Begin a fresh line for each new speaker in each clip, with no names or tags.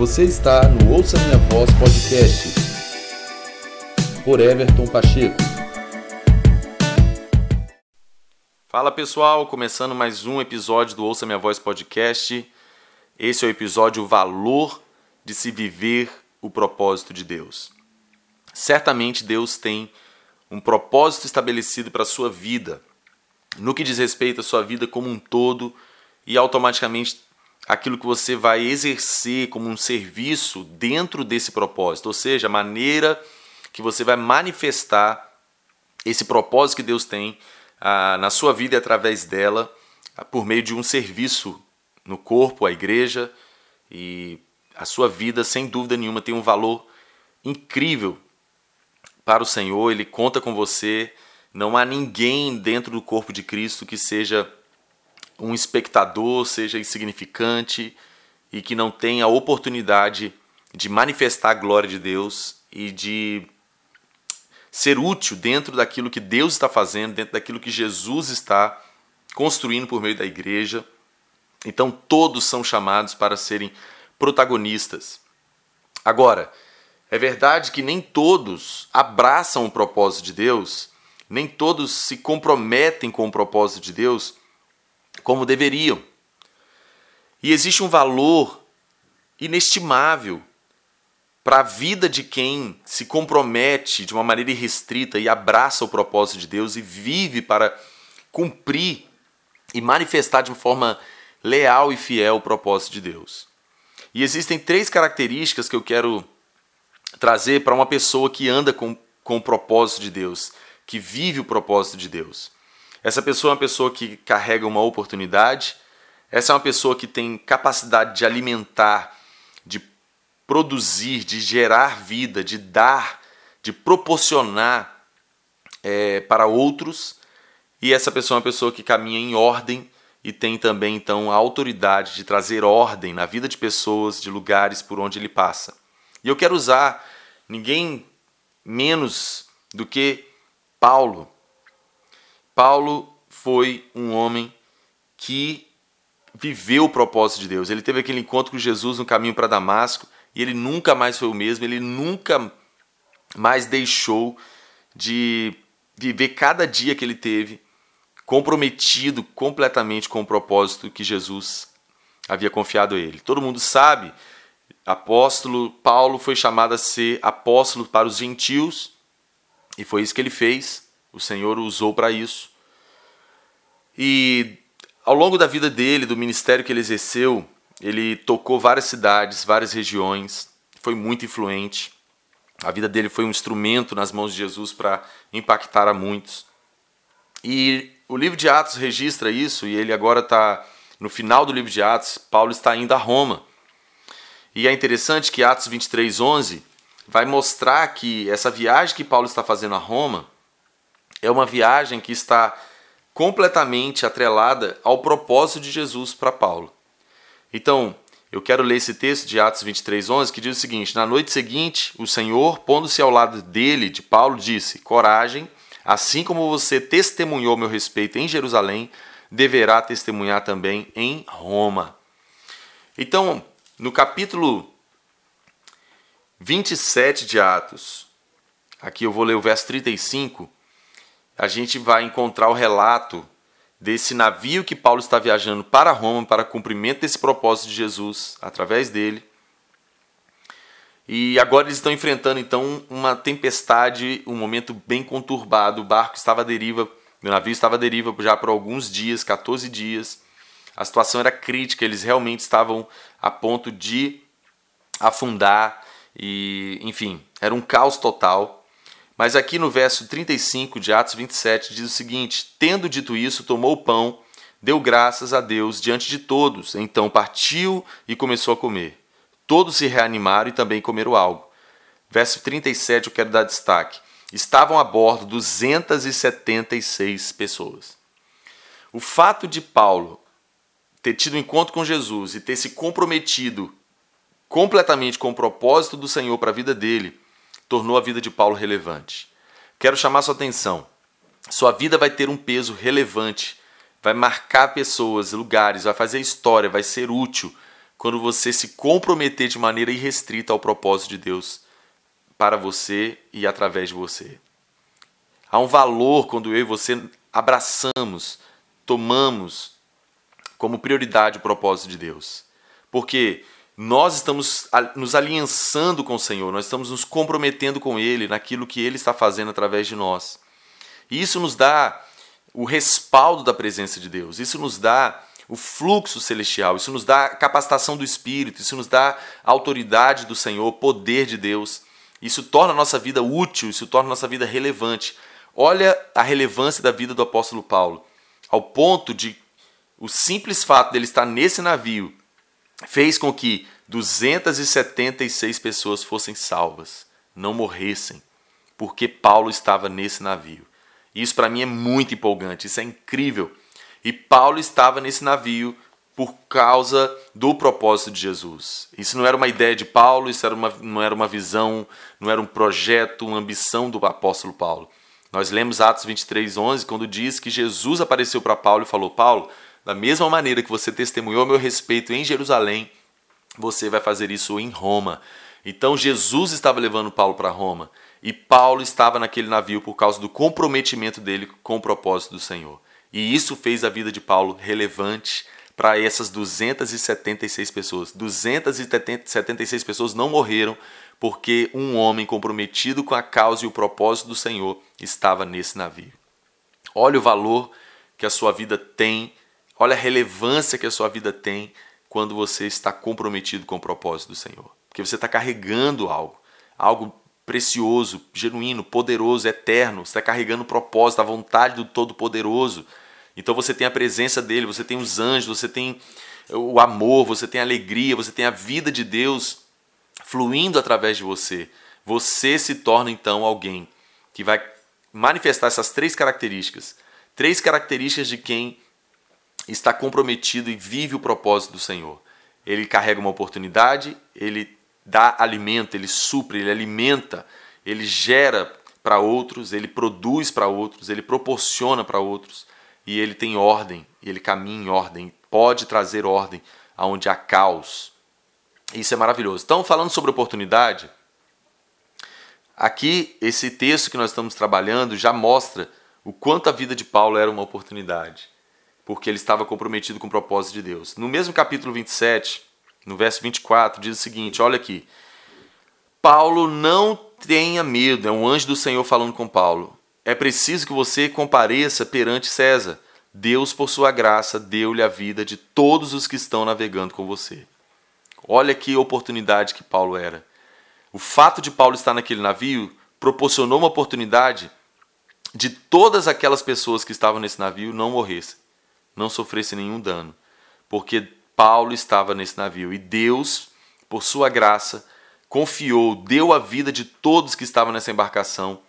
Você está no Ouça Minha Voz Podcast por Everton Pacheco.
Fala pessoal, começando mais um episódio do Ouça Minha Voz Podcast. Esse é o episódio Valor de se viver o propósito de Deus. Certamente Deus tem um propósito estabelecido para a sua vida, no que diz respeito à sua vida como um todo e automaticamente aquilo que você vai exercer como um serviço dentro desse propósito, ou seja, a maneira que você vai manifestar esse propósito que Deus tem ah, na sua vida e através dela, ah, por meio de um serviço no corpo, a igreja, e a sua vida, sem dúvida nenhuma, tem um valor incrível para o Senhor, Ele conta com você. Não há ninguém dentro do corpo de Cristo que seja um espectador, seja insignificante e que não tenha a oportunidade de manifestar a glória de Deus e de ser útil dentro daquilo que Deus está fazendo, dentro daquilo que Jesus está construindo por meio da igreja. Então todos são chamados para serem protagonistas. Agora, é verdade que nem todos abraçam o propósito de Deus, nem todos se comprometem com o propósito de Deus como deveriam. E existe um valor inestimável para a vida de quem se compromete de uma maneira irrestrita e abraça o propósito de Deus e vive para cumprir e manifestar de uma forma leal e fiel o propósito de Deus. E existem três características que eu quero trazer para uma pessoa que anda com, com o propósito de Deus, que vive o propósito de Deus. Essa pessoa é uma pessoa que carrega uma oportunidade, essa é uma pessoa que tem capacidade de alimentar, de produzir, de gerar vida, de dar, de proporcionar é, para outros, e essa pessoa é uma pessoa que caminha em ordem e tem também então a autoridade de trazer ordem na vida de pessoas, de lugares por onde ele passa. E eu quero usar ninguém menos do que Paulo Paulo foi um homem que viveu o propósito de Deus. Ele teve aquele encontro com Jesus no caminho para Damasco e ele nunca mais foi o mesmo, ele nunca mais deixou de viver cada dia que ele teve comprometido completamente com o propósito que Jesus havia confiado a ele. Todo mundo sabe, apóstolo Paulo foi chamado a ser apóstolo para os gentios e foi isso que ele fez. O Senhor o usou para isso. E ao longo da vida dele, do ministério que ele exerceu, ele tocou várias cidades, várias regiões, foi muito influente. A vida dele foi um instrumento nas mãos de Jesus para impactar a muitos. E o livro de Atos registra isso, e ele agora está no final do livro de Atos. Paulo está indo a Roma. E é interessante que Atos 23, 11 vai mostrar que essa viagem que Paulo está fazendo a Roma é uma viagem que está completamente atrelada ao propósito de Jesus para Paulo. Então, eu quero ler esse texto de Atos 23:11 que diz o seguinte: Na noite seguinte, o Senhor, pondo-se ao lado dele, de Paulo, disse: Coragem, assim como você testemunhou meu respeito em Jerusalém, deverá testemunhar também em Roma. Então, no capítulo 27 de Atos, aqui eu vou ler o verso 35, a gente vai encontrar o relato desse navio que Paulo está viajando para Roma para cumprimento desse propósito de Jesus através dele. E agora eles estão enfrentando então uma tempestade, um momento bem conturbado. O barco estava à deriva, o navio estava à deriva já por alguns dias, 14 dias. A situação era crítica, eles realmente estavam a ponto de afundar e, enfim, era um caos total. Mas aqui no verso 35 de Atos 27 diz o seguinte: Tendo dito isso, tomou o pão, deu graças a Deus diante de todos, então partiu e começou a comer. Todos se reanimaram e também comeram algo. Verso 37 eu quero dar destaque. Estavam a bordo 276 pessoas. O fato de Paulo ter tido um encontro com Jesus e ter se comprometido completamente com o propósito do Senhor para a vida dele tornou a vida de Paulo relevante. Quero chamar sua atenção. Sua vida vai ter um peso relevante, vai marcar pessoas, lugares, vai fazer história, vai ser útil quando você se comprometer de maneira irrestrita ao propósito de Deus para você e através de você. Há um valor quando eu e você abraçamos, tomamos como prioridade o propósito de Deus. Porque nós estamos nos aliançando com o Senhor, nós estamos nos comprometendo com Ele naquilo que Ele está fazendo através de nós. E isso nos dá o respaldo da presença de Deus, isso nos dá o fluxo celestial, isso nos dá a capacitação do Espírito, isso nos dá a autoridade do Senhor, poder de Deus. Isso torna a nossa vida útil, isso torna a nossa vida relevante. Olha a relevância da vida do apóstolo Paulo, ao ponto de o simples fato dele estar nesse navio fez com que 276 pessoas fossem salvas, não morressem, porque Paulo estava nesse navio. Isso para mim é muito empolgante, isso é incrível. E Paulo estava nesse navio por causa do propósito de Jesus. Isso não era uma ideia de Paulo, isso era uma, não era uma visão, não era um projeto, uma ambição do apóstolo Paulo. Nós lemos Atos 23, 11, quando diz que Jesus apareceu para Paulo e falou: Paulo, da mesma maneira que você testemunhou meu respeito em Jerusalém, você vai fazer isso em Roma. Então Jesus estava levando Paulo para Roma e Paulo estava naquele navio por causa do comprometimento dele com o propósito do Senhor. E isso fez a vida de Paulo relevante para essas 276 pessoas. 276 pessoas não morreram porque um homem comprometido com a causa e o propósito do Senhor estava nesse navio. Olha o valor que a sua vida tem, olha a relevância que a sua vida tem quando você está comprometido com o propósito do Senhor. Porque você está carregando algo, algo precioso, genuíno, poderoso, eterno. Você está carregando o propósito, a vontade do Todo-Poderoso. Então você tem a presença dele, você tem os anjos, você tem o amor, você tem a alegria, você tem a vida de Deus fluindo através de você. Você se torna então alguém que vai manifestar essas três características. Três características de quem está comprometido e vive o propósito do Senhor. Ele carrega uma oportunidade, ele dá alimento, ele supre, ele alimenta, ele gera para outros, ele produz para outros, ele proporciona para outros e ele tem ordem, ele caminha em ordem, pode trazer ordem aonde há caos. Isso é maravilhoso. Então, falando sobre oportunidade, aqui esse texto que nós estamos trabalhando já mostra o quanto a vida de Paulo era uma oportunidade, porque ele estava comprometido com o propósito de Deus. No mesmo capítulo 27, no verso 24, diz o seguinte: olha aqui. Paulo não tenha medo, é um anjo do Senhor falando com Paulo é preciso que você compareça perante César. Deus, por sua graça, deu-lhe a vida de todos os que estão navegando com você. Olha que oportunidade que Paulo era. O fato de Paulo estar naquele navio proporcionou uma oportunidade de todas aquelas pessoas que estavam nesse navio não morressem, não sofressem nenhum dano, porque Paulo estava nesse navio e Deus, por sua graça, confiou, deu a vida de todos que estavam nessa embarcação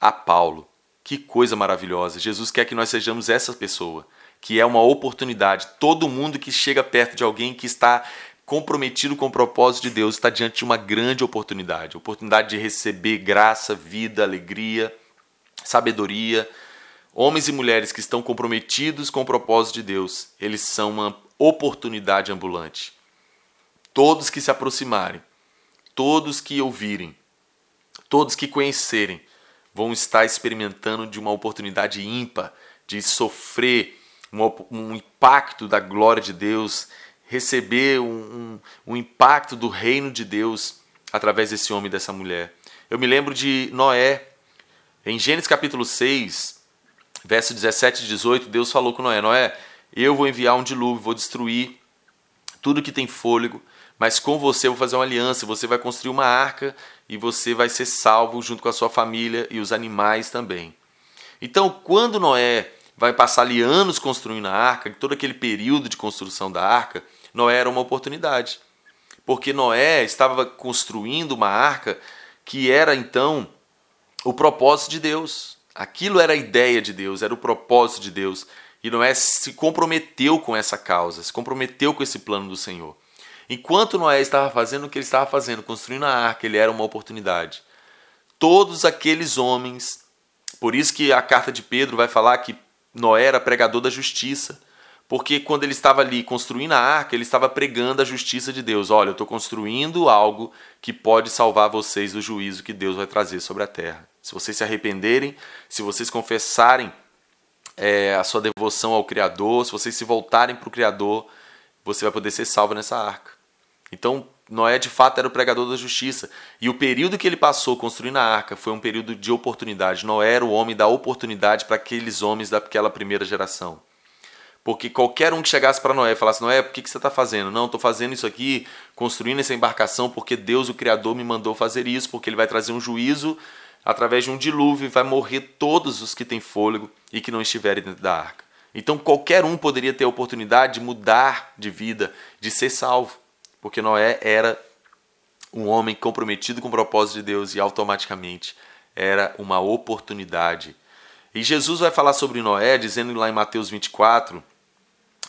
a Paulo. Que coisa maravilhosa! Jesus quer que nós sejamos essa pessoa, que é uma oportunidade. Todo mundo que chega perto de alguém que está comprometido com o propósito de Deus está diante de uma grande oportunidade oportunidade de receber graça, vida, alegria, sabedoria. Homens e mulheres que estão comprometidos com o propósito de Deus, eles são uma oportunidade ambulante. Todos que se aproximarem, todos que ouvirem, todos que conhecerem, vão estar experimentando de uma oportunidade ímpar de sofrer um, um impacto da glória de Deus, receber um, um, um impacto do reino de Deus através desse homem e dessa mulher. Eu me lembro de Noé, em Gênesis capítulo 6, verso 17 e 18, Deus falou com Noé: Noé, eu vou enviar um dilúvio, vou destruir tudo que tem fôlego, mas com você eu vou fazer uma aliança, você vai construir uma arca e você vai ser salvo junto com a sua família e os animais também. Então, quando Noé vai passar ali anos construindo a arca, todo aquele período de construção da arca, Noé era uma oportunidade. Porque Noé estava construindo uma arca que era então o propósito de Deus. Aquilo era a ideia de Deus, era o propósito de Deus. E Noé se comprometeu com essa causa, se comprometeu com esse plano do Senhor. Enquanto Noé estava fazendo o que ele estava fazendo, construindo a arca, ele era uma oportunidade. Todos aqueles homens, por isso que a carta de Pedro vai falar que Noé era pregador da justiça, porque quando ele estava ali construindo a arca, ele estava pregando a justiça de Deus. Olha, eu estou construindo algo que pode salvar vocês do juízo que Deus vai trazer sobre a terra. Se vocês se arrependerem, se vocês confessarem é, a sua devoção ao Criador, se vocês se voltarem para o Criador, você vai poder ser salvo nessa arca. Então, Noé de fato era o pregador da justiça. E o período que ele passou construindo a arca foi um período de oportunidade. Noé era o homem da oportunidade para aqueles homens daquela primeira geração. Porque qualquer um que chegasse para Noé e falasse: Noé, por que, que você está fazendo? Não, estou fazendo isso aqui, construindo essa embarcação, porque Deus, o Criador, me mandou fazer isso, porque Ele vai trazer um juízo através de um dilúvio e vai morrer todos os que têm fôlego e que não estiverem dentro da arca. Então qualquer um poderia ter a oportunidade de mudar de vida, de ser salvo, porque Noé era um homem comprometido com o propósito de Deus e automaticamente era uma oportunidade. E Jesus vai falar sobre Noé, dizendo lá em Mateus 24,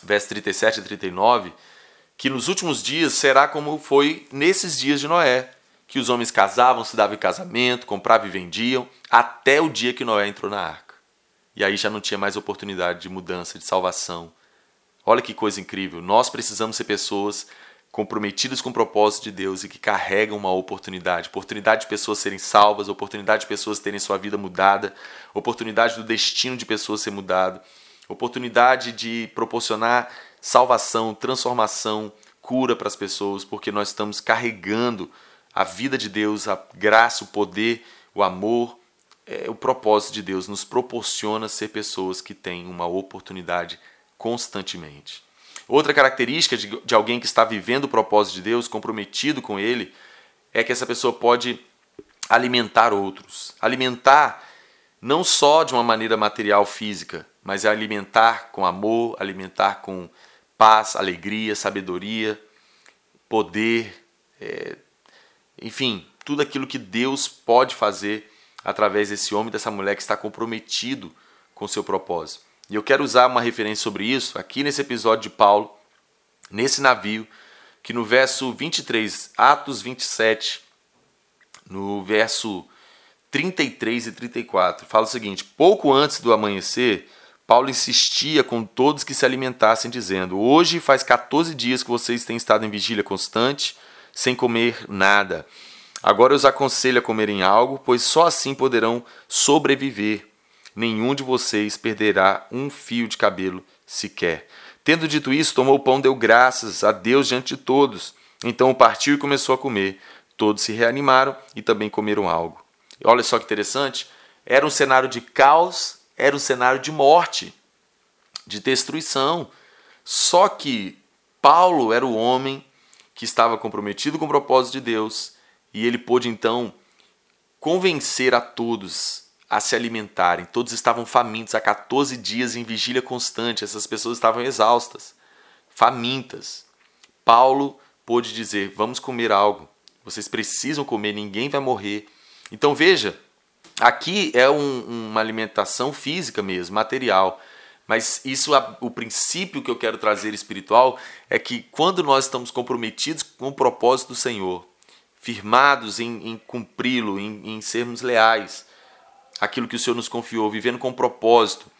versos 37 e 39, que nos últimos dias será como foi nesses dias de Noé, que os homens casavam, se davam em casamento, compravam e vendiam, até o dia que Noé entrou na arca. E aí já não tinha mais oportunidade de mudança, de salvação. Olha que coisa incrível. Nós precisamos ser pessoas comprometidas com o propósito de Deus e que carregam uma oportunidade. Oportunidade de pessoas serem salvas, oportunidade de pessoas terem sua vida mudada, oportunidade do destino de pessoas ser mudado, oportunidade de proporcionar salvação, transformação, cura para as pessoas, porque nós estamos carregando a vida de Deus, a graça, o poder, o amor, é, o propósito de Deus nos proporciona ser pessoas que têm uma oportunidade constantemente. Outra característica de, de alguém que está vivendo o propósito de Deus, comprometido com ele, é que essa pessoa pode alimentar outros. Alimentar não só de uma maneira material física, mas é alimentar com amor, alimentar com paz, alegria, sabedoria, poder, é, enfim, tudo aquilo que Deus pode fazer através desse homem, dessa mulher que está comprometido com seu propósito. E eu quero usar uma referência sobre isso aqui nesse episódio de Paulo, nesse navio, que no verso 23, Atos 27, no verso 33 e 34, fala o seguinte: Pouco antes do amanhecer, Paulo insistia com todos que se alimentassem, dizendo: Hoje faz 14 dias que vocês têm estado em vigília constante, sem comer nada. Agora eu os aconselho a comerem algo, pois só assim poderão sobreviver. Nenhum de vocês perderá um fio de cabelo sequer. Tendo dito isso, tomou o pão, deu graças a Deus diante de todos. Então partiu e começou a comer. Todos se reanimaram e também comeram algo. Olha só que interessante, era um cenário de caos, era um cenário de morte, de destruição. Só que Paulo era o homem que estava comprometido com o propósito de Deus e ele pôde então convencer a todos a se alimentarem. Todos estavam famintos há 14 dias em vigília constante. Essas pessoas estavam exaustas, famintas. Paulo pôde dizer: Vamos comer algo. Vocês precisam comer, ninguém vai morrer. Então veja, aqui é um, uma alimentação física mesmo, material. Mas isso, o princípio que eu quero trazer espiritual é que quando nós estamos comprometidos com o propósito do Senhor, firmados em, em cumpri-lo, em, em sermos leais, aquilo que o Senhor nos confiou, vivendo com propósito,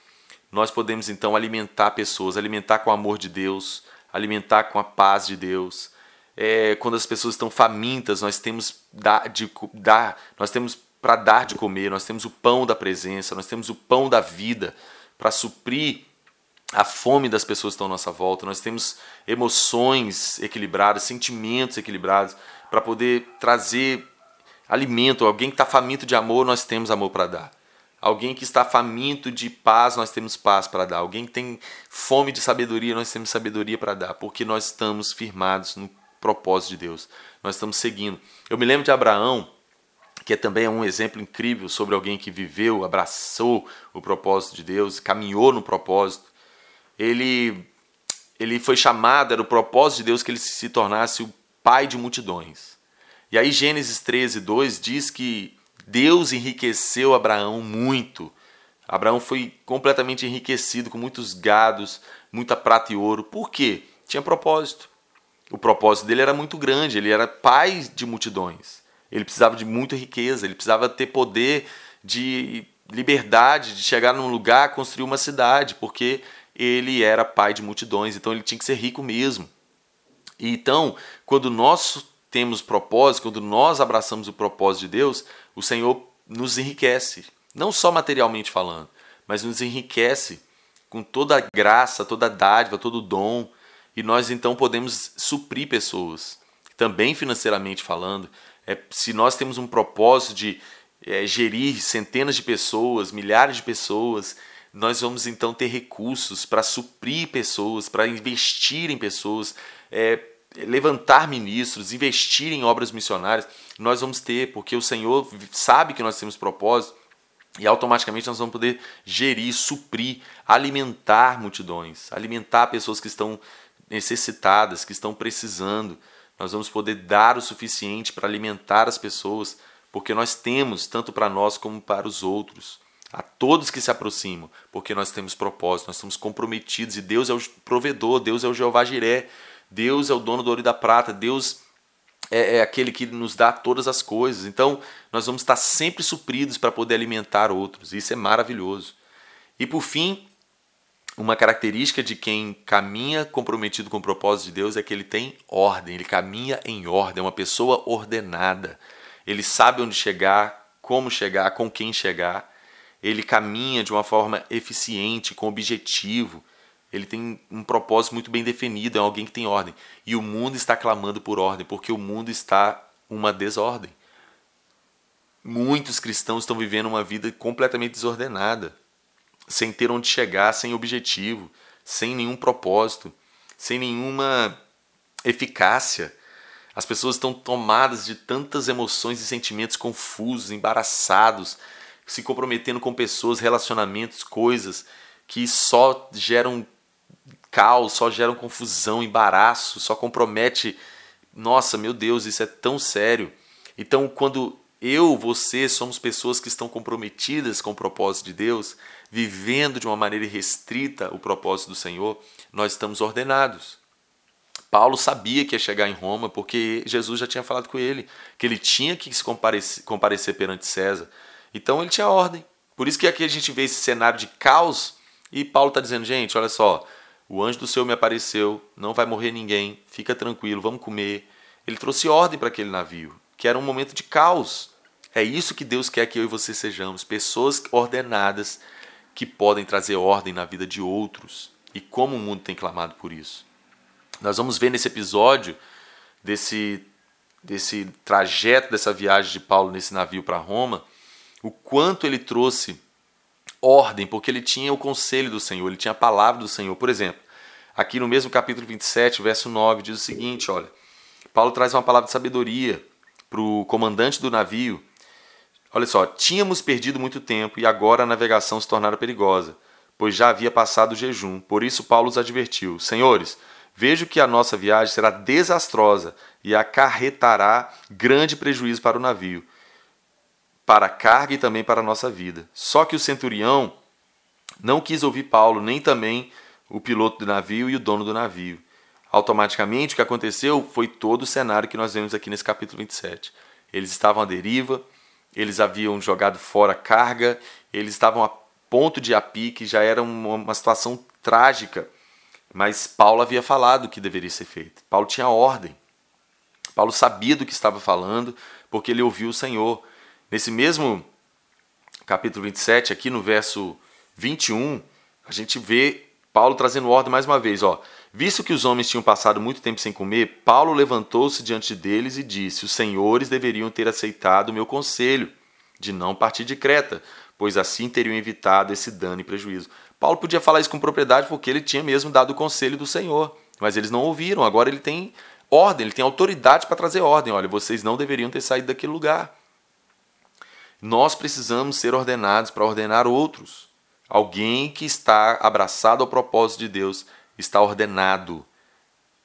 nós podemos então alimentar pessoas, alimentar com o amor de Deus, alimentar com a paz de Deus. É, quando as pessoas estão famintas, nós temos dar, de, dar, nós temos para dar de comer, nós temos o pão da presença, nós temos o pão da vida para suprir a fome das pessoas que estão à nossa volta, nós temos emoções equilibradas, sentimentos equilibrados, para poder trazer alimento. Alguém que está faminto de amor, nós temos amor para dar. Alguém que está faminto de paz, nós temos paz para dar. Alguém que tem fome de sabedoria, nós temos sabedoria para dar, porque nós estamos firmados no propósito de Deus. Nós estamos seguindo. Eu me lembro de Abraão, que é também um exemplo incrível sobre alguém que viveu, abraçou o propósito de Deus, caminhou no propósito. Ele, ele foi chamado, era o propósito de Deus que ele se tornasse o pai de multidões. E aí Gênesis 13, 2 diz que Deus enriqueceu Abraão muito. Abraão foi completamente enriquecido com muitos gados, muita prata e ouro. Por quê? Tinha propósito. O propósito dele era muito grande, ele era pai de multidões. Ele precisava de muita riqueza, ele precisava ter poder de liberdade, de chegar num lugar, construir uma cidade, porque ele era pai de multidões, então ele tinha que ser rico mesmo. Então, quando nós temos propósito, quando nós abraçamos o propósito de Deus, o Senhor nos enriquece, não só materialmente falando, mas nos enriquece com toda a graça, toda a dádiva, todo o dom, e nós então podemos suprir pessoas, também financeiramente falando. É, se nós temos um propósito de é, gerir centenas de pessoas, milhares de pessoas, nós vamos então ter recursos para suprir pessoas, para investir em pessoas, é, levantar ministros, investir em obras missionárias. Nós vamos ter, porque o Senhor sabe que nós temos propósito e automaticamente nós vamos poder gerir, suprir, alimentar multidões, alimentar pessoas que estão necessitadas, que estão precisando. Nós vamos poder dar o suficiente para alimentar as pessoas porque nós temos, tanto para nós como para os outros, a todos que se aproximam, porque nós temos propósito, nós estamos comprometidos e Deus é o provedor, Deus é o Jeová Jiré, Deus é o dono do ouro e da prata, Deus é, é aquele que nos dá todas as coisas. Então, nós vamos estar sempre supridos para poder alimentar outros. Isso é maravilhoso. E por fim, uma característica de quem caminha comprometido com o propósito de Deus é que ele tem ordem, ele caminha em ordem, é uma pessoa ordenada ele sabe onde chegar, como chegar, com quem chegar. Ele caminha de uma forma eficiente, com objetivo. Ele tem um propósito muito bem definido, é alguém que tem ordem. E o mundo está clamando por ordem, porque o mundo está uma desordem. Muitos cristãos estão vivendo uma vida completamente desordenada, sem ter onde chegar, sem objetivo, sem nenhum propósito, sem nenhuma eficácia. As pessoas estão tomadas de tantas emoções e sentimentos confusos, embaraçados, se comprometendo com pessoas, relacionamentos, coisas que só geram caos, só geram confusão, embaraço, só compromete. Nossa, meu Deus, isso é tão sério. Então, quando eu, você somos pessoas que estão comprometidas com o propósito de Deus, vivendo de uma maneira restrita o propósito do Senhor, nós estamos ordenados. Paulo sabia que ia chegar em Roma porque Jesus já tinha falado com ele que ele tinha que se comparecer, comparecer perante César. Então ele tinha ordem. Por isso que aqui a gente vê esse cenário de caos e Paulo está dizendo: gente, olha só, o anjo do Senhor me apareceu, não vai morrer ninguém, fica tranquilo, vamos comer. Ele trouxe ordem para aquele navio, que era um momento de caos. É isso que Deus quer que eu e você sejamos, pessoas ordenadas que podem trazer ordem na vida de outros. E como o mundo tem clamado por isso. Nós vamos ver nesse episódio desse, desse trajeto, dessa viagem de Paulo nesse navio para Roma, o quanto ele trouxe ordem, porque ele tinha o conselho do Senhor, ele tinha a palavra do Senhor. Por exemplo, aqui no mesmo capítulo 27, verso 9, diz o seguinte: olha, Paulo traz uma palavra de sabedoria para o comandante do navio. Olha só, tínhamos perdido muito tempo e agora a navegação se tornara perigosa, pois já havia passado o jejum. Por isso, Paulo os advertiu: Senhores, Vejo que a nossa viagem será desastrosa e acarretará grande prejuízo para o navio, para a carga e também para a nossa vida. Só que o centurião não quis ouvir Paulo, nem também o piloto do navio e o dono do navio. Automaticamente, o que aconteceu foi todo o cenário que nós vemos aqui nesse capítulo 27. Eles estavam à deriva, eles haviam jogado fora carga, eles estavam a ponto de a pique, já era uma, uma situação trágica mas Paulo havia falado o que deveria ser feito. Paulo tinha ordem. Paulo sabia do que estava falando, porque ele ouviu o Senhor. Nesse mesmo capítulo 27, aqui no verso 21, a gente vê Paulo trazendo ordem mais uma vez, ó. Visto que os homens tinham passado muito tempo sem comer, Paulo levantou-se diante deles e disse: Os senhores deveriam ter aceitado o meu conselho de não partir de Creta, pois assim teriam evitado esse dano e prejuízo. Paulo podia falar isso com propriedade porque ele tinha mesmo dado o conselho do Senhor, mas eles não ouviram. Agora ele tem ordem, ele tem autoridade para trazer ordem. Olha, vocês não deveriam ter saído daquele lugar. Nós precisamos ser ordenados para ordenar outros. Alguém que está abraçado ao propósito de Deus está ordenado.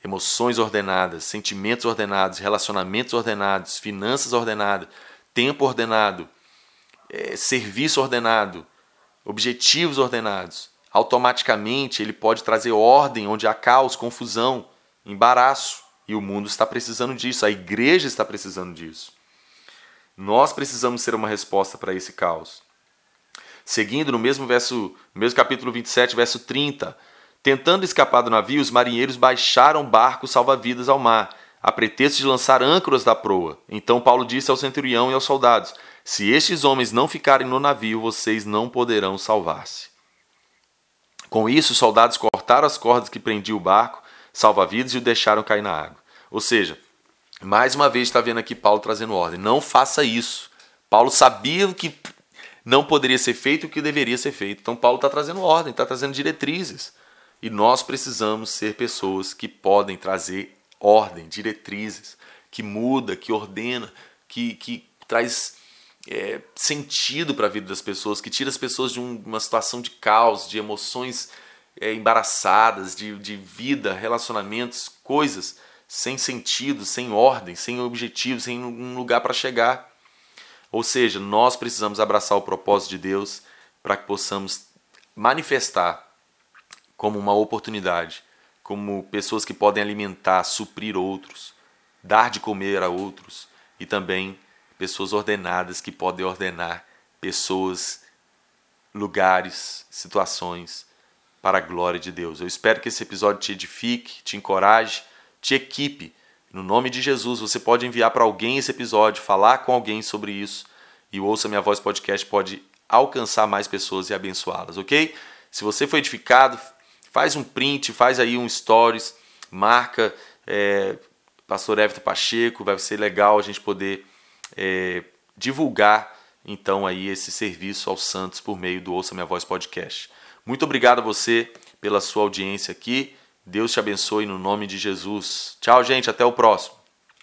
Emoções ordenadas, sentimentos ordenados, relacionamentos ordenados, finanças ordenadas, tempo ordenado, é, serviço ordenado, objetivos ordenados, automaticamente ele pode trazer ordem onde há caos, confusão, embaraço. E o mundo está precisando disso, a igreja está precisando disso. Nós precisamos ser uma resposta para esse caos. Seguindo no mesmo verso, no mesmo capítulo 27, verso 30, Tentando escapar do navio, os marinheiros baixaram barcos salva-vidas ao mar, a pretexto de lançar âncoras da proa. Então Paulo disse ao centurião e aos soldados: Se estes homens não ficarem no navio, vocês não poderão salvar-se. Com isso, os soldados cortaram as cordas que prendiam o barco, salva-vidas, e o deixaram cair na água. Ou seja, mais uma vez está vendo aqui Paulo trazendo ordem. Não faça isso. Paulo sabia que não poderia ser feito o que deveria ser feito. Então Paulo está trazendo ordem, está trazendo diretrizes. E nós precisamos ser pessoas que podem trazer ordem, diretrizes, que muda, que ordena, que, que traz é, sentido para a vida das pessoas, que tira as pessoas de um, uma situação de caos, de emoções é, embaraçadas, de, de vida, relacionamentos, coisas sem sentido, sem ordem, sem objetivo, sem um lugar para chegar. Ou seja, nós precisamos abraçar o propósito de Deus para que possamos manifestar como uma oportunidade como pessoas que podem alimentar, suprir outros, dar de comer a outros e também pessoas ordenadas que podem ordenar pessoas, lugares, situações para a glória de Deus. Eu espero que esse episódio te edifique, te encoraje, te equipe. No nome de Jesus, você pode enviar para alguém esse episódio, falar com alguém sobre isso e o Ouça Minha Voz podcast pode alcançar mais pessoas e abençoá-las, ok? Se você foi edificado, faz um print, faz aí um stories, marca é, Pastor Everton Pacheco, vai ser legal a gente poder é, divulgar então aí esse serviço aos santos por meio do Ouça Minha Voz podcast. Muito obrigado a você pela sua audiência aqui. Deus te abençoe no nome de Jesus. Tchau, gente, até o próximo.